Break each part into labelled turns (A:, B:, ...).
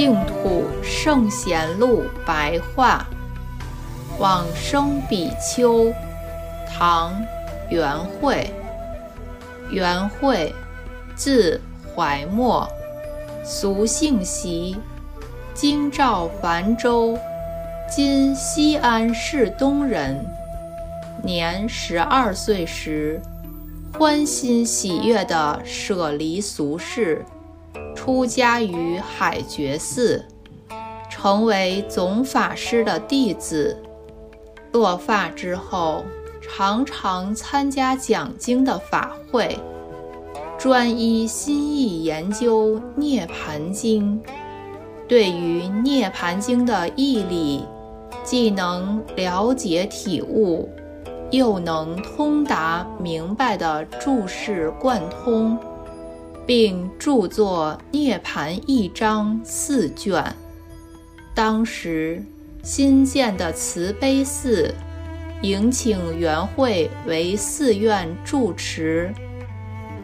A: 净土圣贤录白话，往生比丘，唐，元惠。元惠，字怀默，俗姓习，京兆樊州（今西安市东）人。年十二岁时，欢欣喜悦地舍离俗世。出家于海觉寺，成为总法师的弟子。落发之后，常常参加讲经的法会，专一心意研究《涅盘经》。对于《涅盘经》的义理，既能了解体悟，又能通达明白的注释贯通。并著作《涅盘一章》四卷。当时新建的慈悲寺，迎请元慧为寺院住持。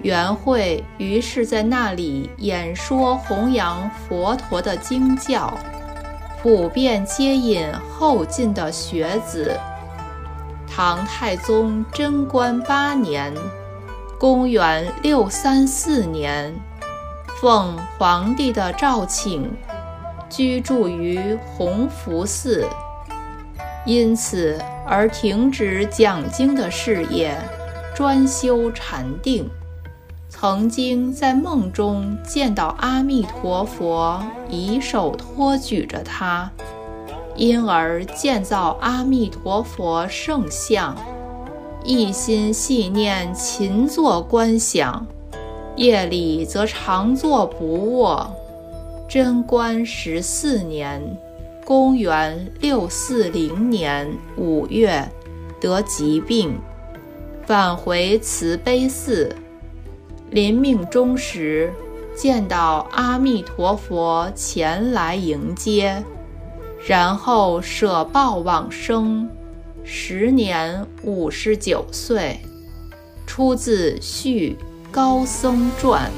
A: 元慧于是在那里演说弘扬佛陀的经教，普遍接引后进的学子。唐太宗贞观八年。公元六三四年，奉皇帝的诏请，居住于弘福寺，因此而停止讲经的事业，专修禅定。曾经在梦中见到阿弥陀佛以手托举着他，因而建造阿弥陀佛圣像。一心细念勤坐观想，夜里则常坐不卧。贞观十四年（公元六四零年）五月，得疾病，返回慈悲寺。临命终时，见到阿弥陀佛前来迎接，然后舍报往生。时年五十九岁，出自《续高僧传》。